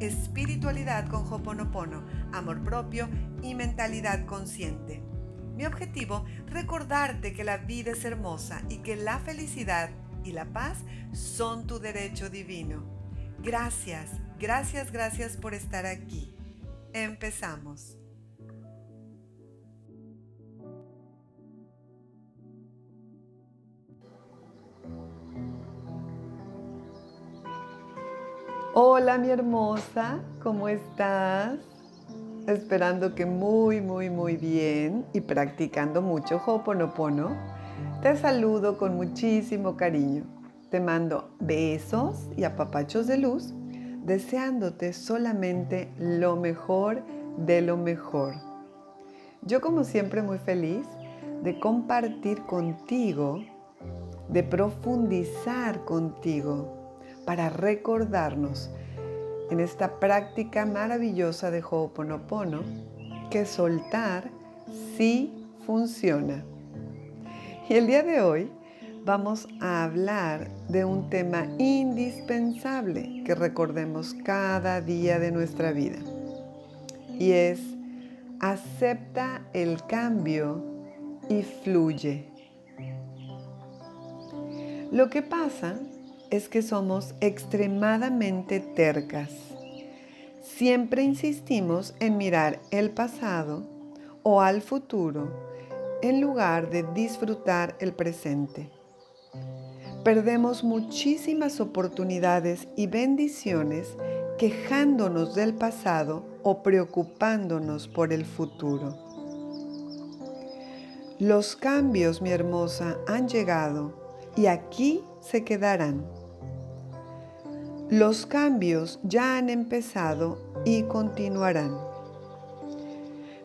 Espiritualidad con Hoponopono, amor propio y mentalidad consciente. Mi objetivo, recordarte que la vida es hermosa y que la felicidad y la paz son tu derecho divino. Gracias, gracias, gracias por estar aquí. Empezamos. Hola mi hermosa, ¿cómo estás? Esperando que muy, muy, muy bien y practicando mucho Hoponopono, te saludo con muchísimo cariño. Te mando besos y apapachos de luz, deseándote solamente lo mejor de lo mejor. Yo como siempre muy feliz de compartir contigo, de profundizar contigo para recordarnos en esta práctica maravillosa de Ho'oponopono que soltar sí funciona. Y el día de hoy vamos a hablar de un tema indispensable que recordemos cada día de nuestra vida. Y es acepta el cambio y fluye. Lo que pasa es que somos extremadamente tercas. Siempre insistimos en mirar el pasado o al futuro en lugar de disfrutar el presente. Perdemos muchísimas oportunidades y bendiciones quejándonos del pasado o preocupándonos por el futuro. Los cambios, mi hermosa, han llegado y aquí se quedarán. Los cambios ya han empezado y continuarán.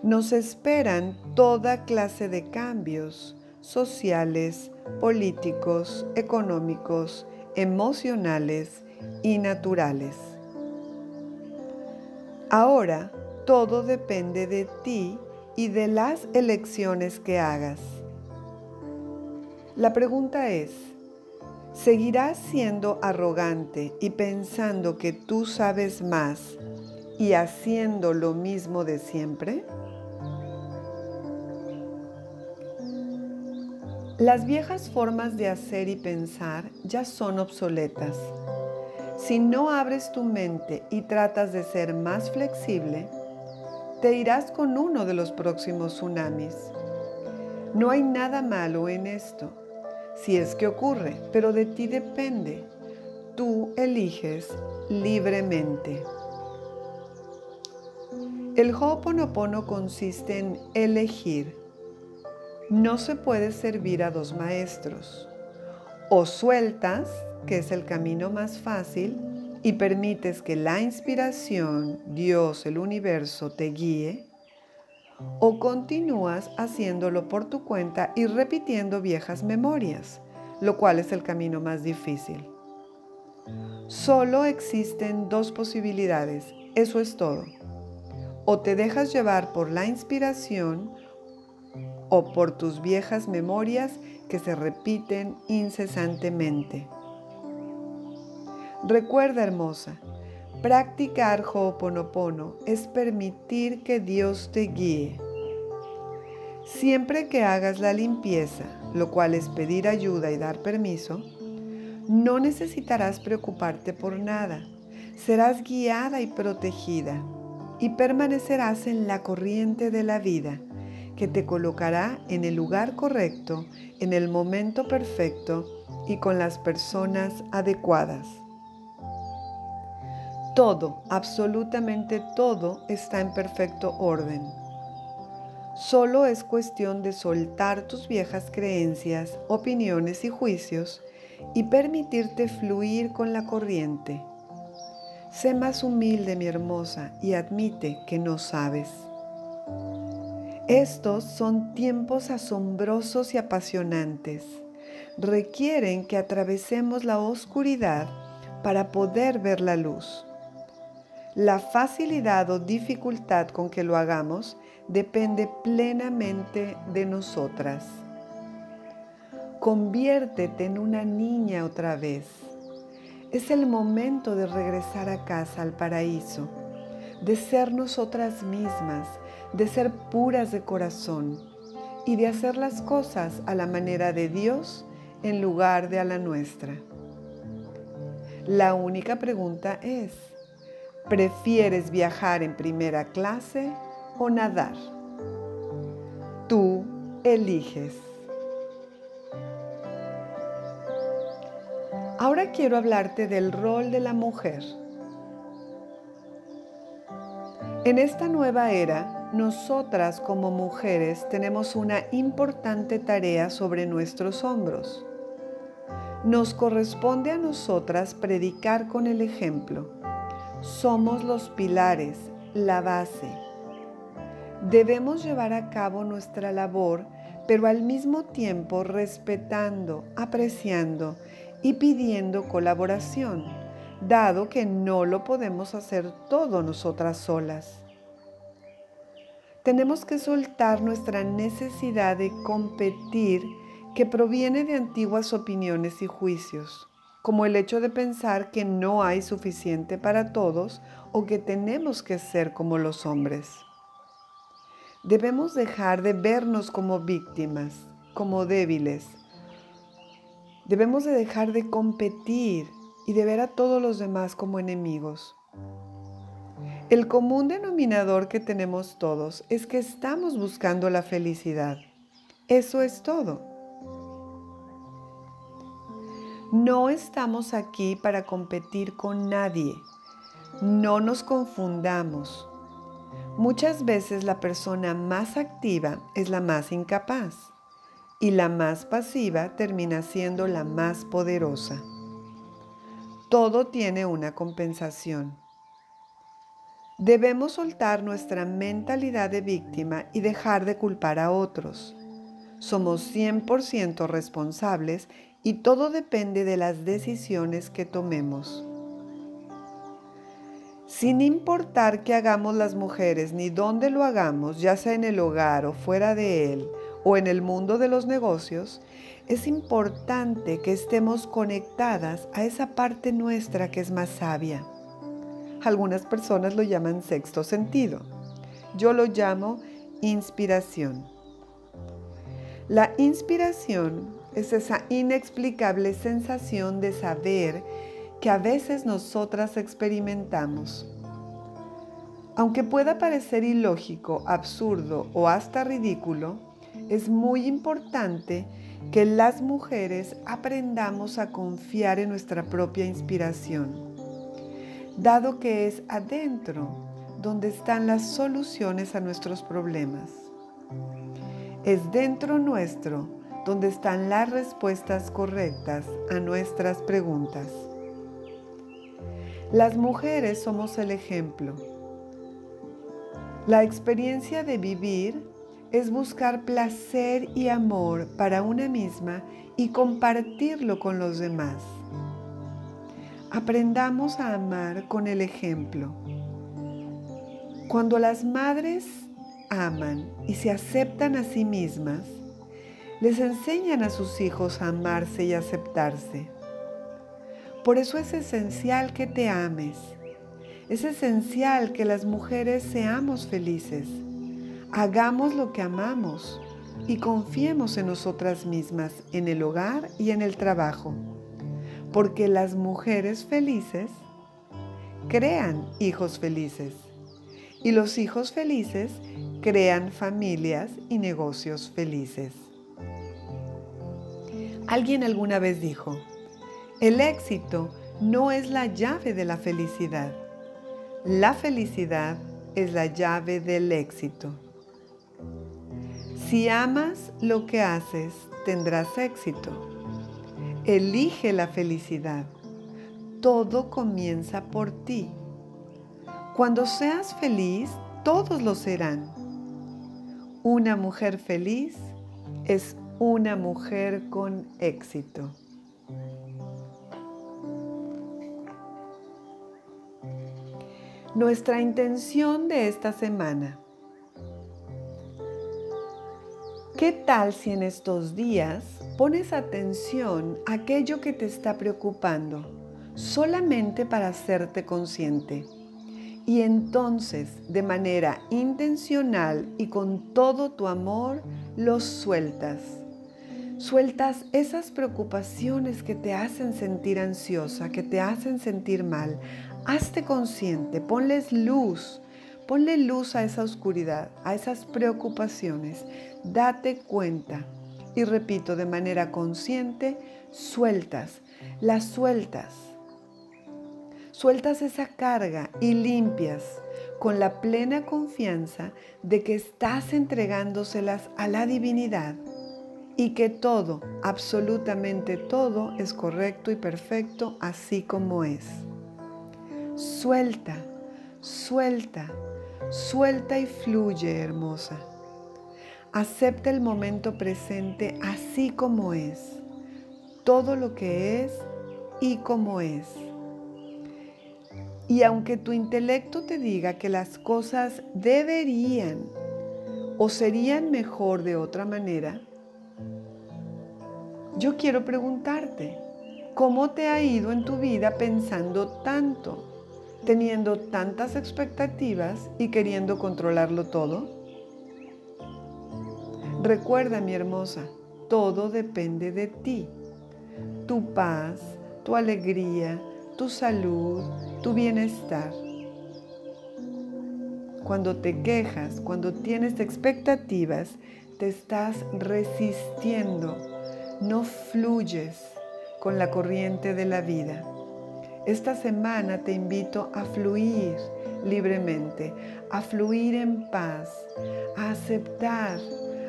Nos esperan toda clase de cambios sociales, políticos, económicos, emocionales y naturales. Ahora todo depende de ti y de las elecciones que hagas. La pregunta es, ¿seguirás siendo arrogante y pensando que tú sabes más y haciendo lo mismo de siempre? Las viejas formas de hacer y pensar ya son obsoletas. Si no abres tu mente y tratas de ser más flexible, te irás con uno de los próximos tsunamis. No hay nada malo en esto si es que ocurre, pero de ti depende. Tú eliges libremente. El Ho'oponopono consiste en elegir. No se puede servir a dos maestros. O sueltas, que es el camino más fácil, y permites que la inspiración, Dios, el universo te guíe, o continúas haciéndolo por tu cuenta y repitiendo viejas memorias, lo cual es el camino más difícil. Solo existen dos posibilidades, eso es todo. O te dejas llevar por la inspiración o por tus viejas memorias que se repiten incesantemente. Recuerda, hermosa, Practicar Ho'oponopono es permitir que Dios te guíe. Siempre que hagas la limpieza, lo cual es pedir ayuda y dar permiso, no necesitarás preocuparte por nada. Serás guiada y protegida y permanecerás en la corriente de la vida que te colocará en el lugar correcto, en el momento perfecto y con las personas adecuadas. Todo, absolutamente todo está en perfecto orden. Solo es cuestión de soltar tus viejas creencias, opiniones y juicios y permitirte fluir con la corriente. Sé más humilde, mi hermosa, y admite que no sabes. Estos son tiempos asombrosos y apasionantes. Requieren que atravesemos la oscuridad para poder ver la luz. La facilidad o dificultad con que lo hagamos depende plenamente de nosotras. Conviértete en una niña otra vez. Es el momento de regresar a casa, al paraíso, de ser nosotras mismas, de ser puras de corazón y de hacer las cosas a la manera de Dios en lugar de a la nuestra. La única pregunta es, ¿prefieres viajar en primera clase o nadar? Tú eliges. Ahora quiero hablarte del rol de la mujer. En esta nueva era, nosotras como mujeres tenemos una importante tarea sobre nuestros hombros. Nos corresponde a nosotras predicar con el ejemplo. Somos los pilares, la base. Debemos llevar a cabo nuestra labor, pero al mismo tiempo respetando, apreciando y pidiendo colaboración, dado que no lo podemos hacer todo nosotras solas. Tenemos que soltar nuestra necesidad de competir que proviene de antiguas opiniones y juicios, como el hecho de pensar que no hay suficiente para todos o que tenemos que ser como los hombres. Debemos dejar de vernos como víctimas, como débiles, Debemos de dejar de competir y de ver a todos los demás como enemigos. El común denominador que tenemos todos es que estamos buscando la felicidad. Eso es todo. No estamos aquí para competir con nadie. No nos confundamos. Muchas veces la persona más activa es la más incapaz y la más pasiva termina siendo la más poderosa. Todo tiene una compensación. Debemos soltar nuestra mentalidad de víctima y dejar de culpar a otros. Somos 100% responsables y todo depende de las decisiones que tomemos. Sin importar qué hagamos las mujeres ni dónde lo hagamos, ya sea en el hogar o fuera de él, o en el mundo de los negocios, es importante que estemos conectadas a esa parte nuestra que es más sabia. Algunas personas lo llaman sexto sentido. Yo lo llamo inspiración. La inspiración es esa inexplicable sensación de saber que a veces nosotras experimentamos. Aunque pueda parecer ilógico, absurdo o hasta ridículo, es muy importante que las mujeres aprendamos a confiar en nuestra propia inspiración, dado que es adentro donde están las soluciones a nuestros problemas. Es dentro nuestro donde están las respuestas correctas a nuestras preguntas. Las mujeres somos el ejemplo. La experiencia de vivir es buscar placer y amor para una misma y compartirlo con los demás. Aprendamos a amar con el ejemplo. Cuando las madres aman y se aceptan a sí mismas, les enseñan a sus hijos a amarse y aceptarse. Por eso es esencial que te ames. Es esencial que las mujeres seamos felices Hagamos lo que amamos y confiemos en nosotras mismas, en el hogar y en el trabajo, porque las mujeres felices crean hijos felices y los hijos felices crean familias y negocios felices. Alguien alguna vez dijo, el éxito no es la llave de la felicidad, La felicidad es la llave del éxito. Si amas lo que haces, tendrás éxito. Elige la felicidad. Todo comienza por ti. Cuando seas feliz, todos lo serán. Una mujer feliz es una mujer con éxito. Nuestra intención de esta semana. ¿Qué tal si en estos días pones atención a aquello que te está preocupando solamente para hacerte consciente? Y entonces, de manera intencional y con todo tu amor, los sueltas. Sueltas esas preocupaciones que te hacen sentir ansiosa, que te hacen sentir mal. Hazte consciente, ponles luz, ponle luz a esa oscuridad, a esas preocupaciones. Date cuenta. Y repito, de manera consciente, sueltas, las sueltas Sueltas esa carga y limpias con la plena confianza de que estás entregándoselas a la divinidad y que todo, absolutamente todo, es correcto y perfecto así como es. Suelta, suelta, suelta y fluye, hermosa. Acepta el momento presente así como es, todo lo que es y como es. Y aunque tu intelecto te diga que las cosas deberían o serían mejor de otra manera, yo quiero preguntarte, ¿cómo te ha ido en tu vida pensando tanto, teniendo tantas expectativas y queriendo controlarlo todo? Recuerda, mi hermosa, todo depende de ti. Tu paz, tu alegría, tu salud, tu bienestar. Cuando te quejas, cuando tienes expectativas, te estás resistiendo, no fluyes con la corriente de la vida. Esta semana te invito a fluir libremente, a fluir en paz, a aceptar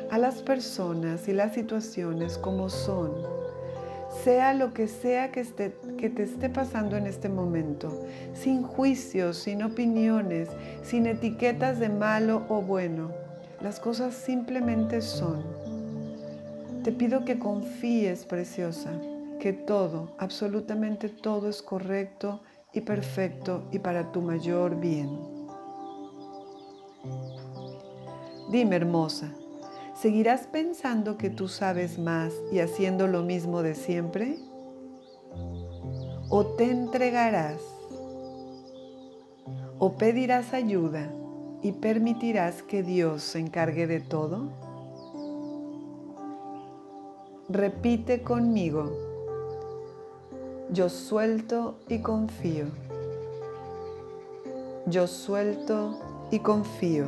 a las personas y las situaciones como son sea lo que sea que, te esté pasando en este momento, sin juicios, sin opiniones, sin etiquetas de malo o bueno. Las cosas simplemente son. Te pido que confíes, preciosa, que todo, absolutamente todo es correcto y perfecto y para tu mayor bien. Dime, hermosa, ¿Seguirás pensando que tú sabes más y haciendo lo mismo de siempre? ¿O te entregarás? ¿O pedirás ayuda y permitirás que Dios se encargue de todo? Repite conmigo. Yo suelto y confío. Yo suelto y confío.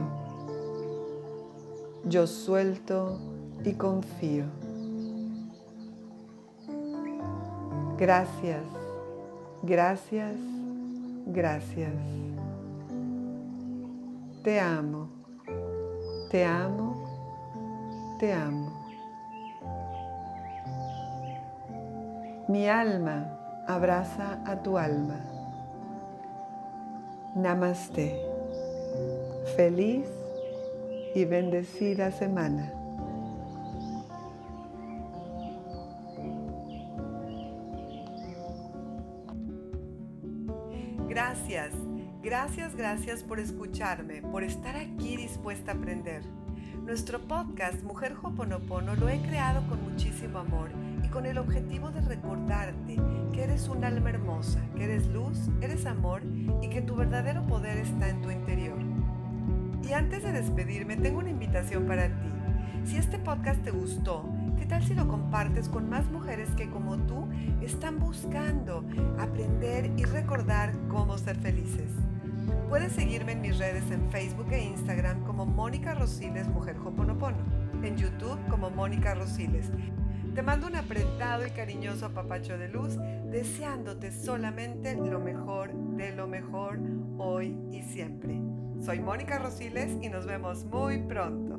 Yo suelto y confío. Gracias, gracias, gracias. Te amo, te amo, te amo. Mi alma abraza a tu alma. Namaste. Feliz y bendecida semana. Gracias, gracias, gracias por escucharme, por estar aquí dispuesta a aprender. Nuestro podcast Mujer Hoponopono lo he creado con muchísimo amor con el objetivo de recordarte que eres un alma hermosa, que eres luz, eres amor y que tu verdadero poder está en tu interior. Y antes de despedirme, tengo una invitación para ti. Si este podcast te gustó, ¿qué tal si lo compartes con más mujeres que como tú están buscando aprender y recordar cómo ser felices? Puedes seguirme en mis redes en Facebook e Instagram como Mónica Rosiles Mujer Hoponopono, en YouTube como Mónica Rosiles. Te mando un apretado y cariñoso apapacho de luz, deseándote solamente lo mejor de lo mejor hoy y siempre. Soy Mónica Rosiles y nos vemos muy pronto.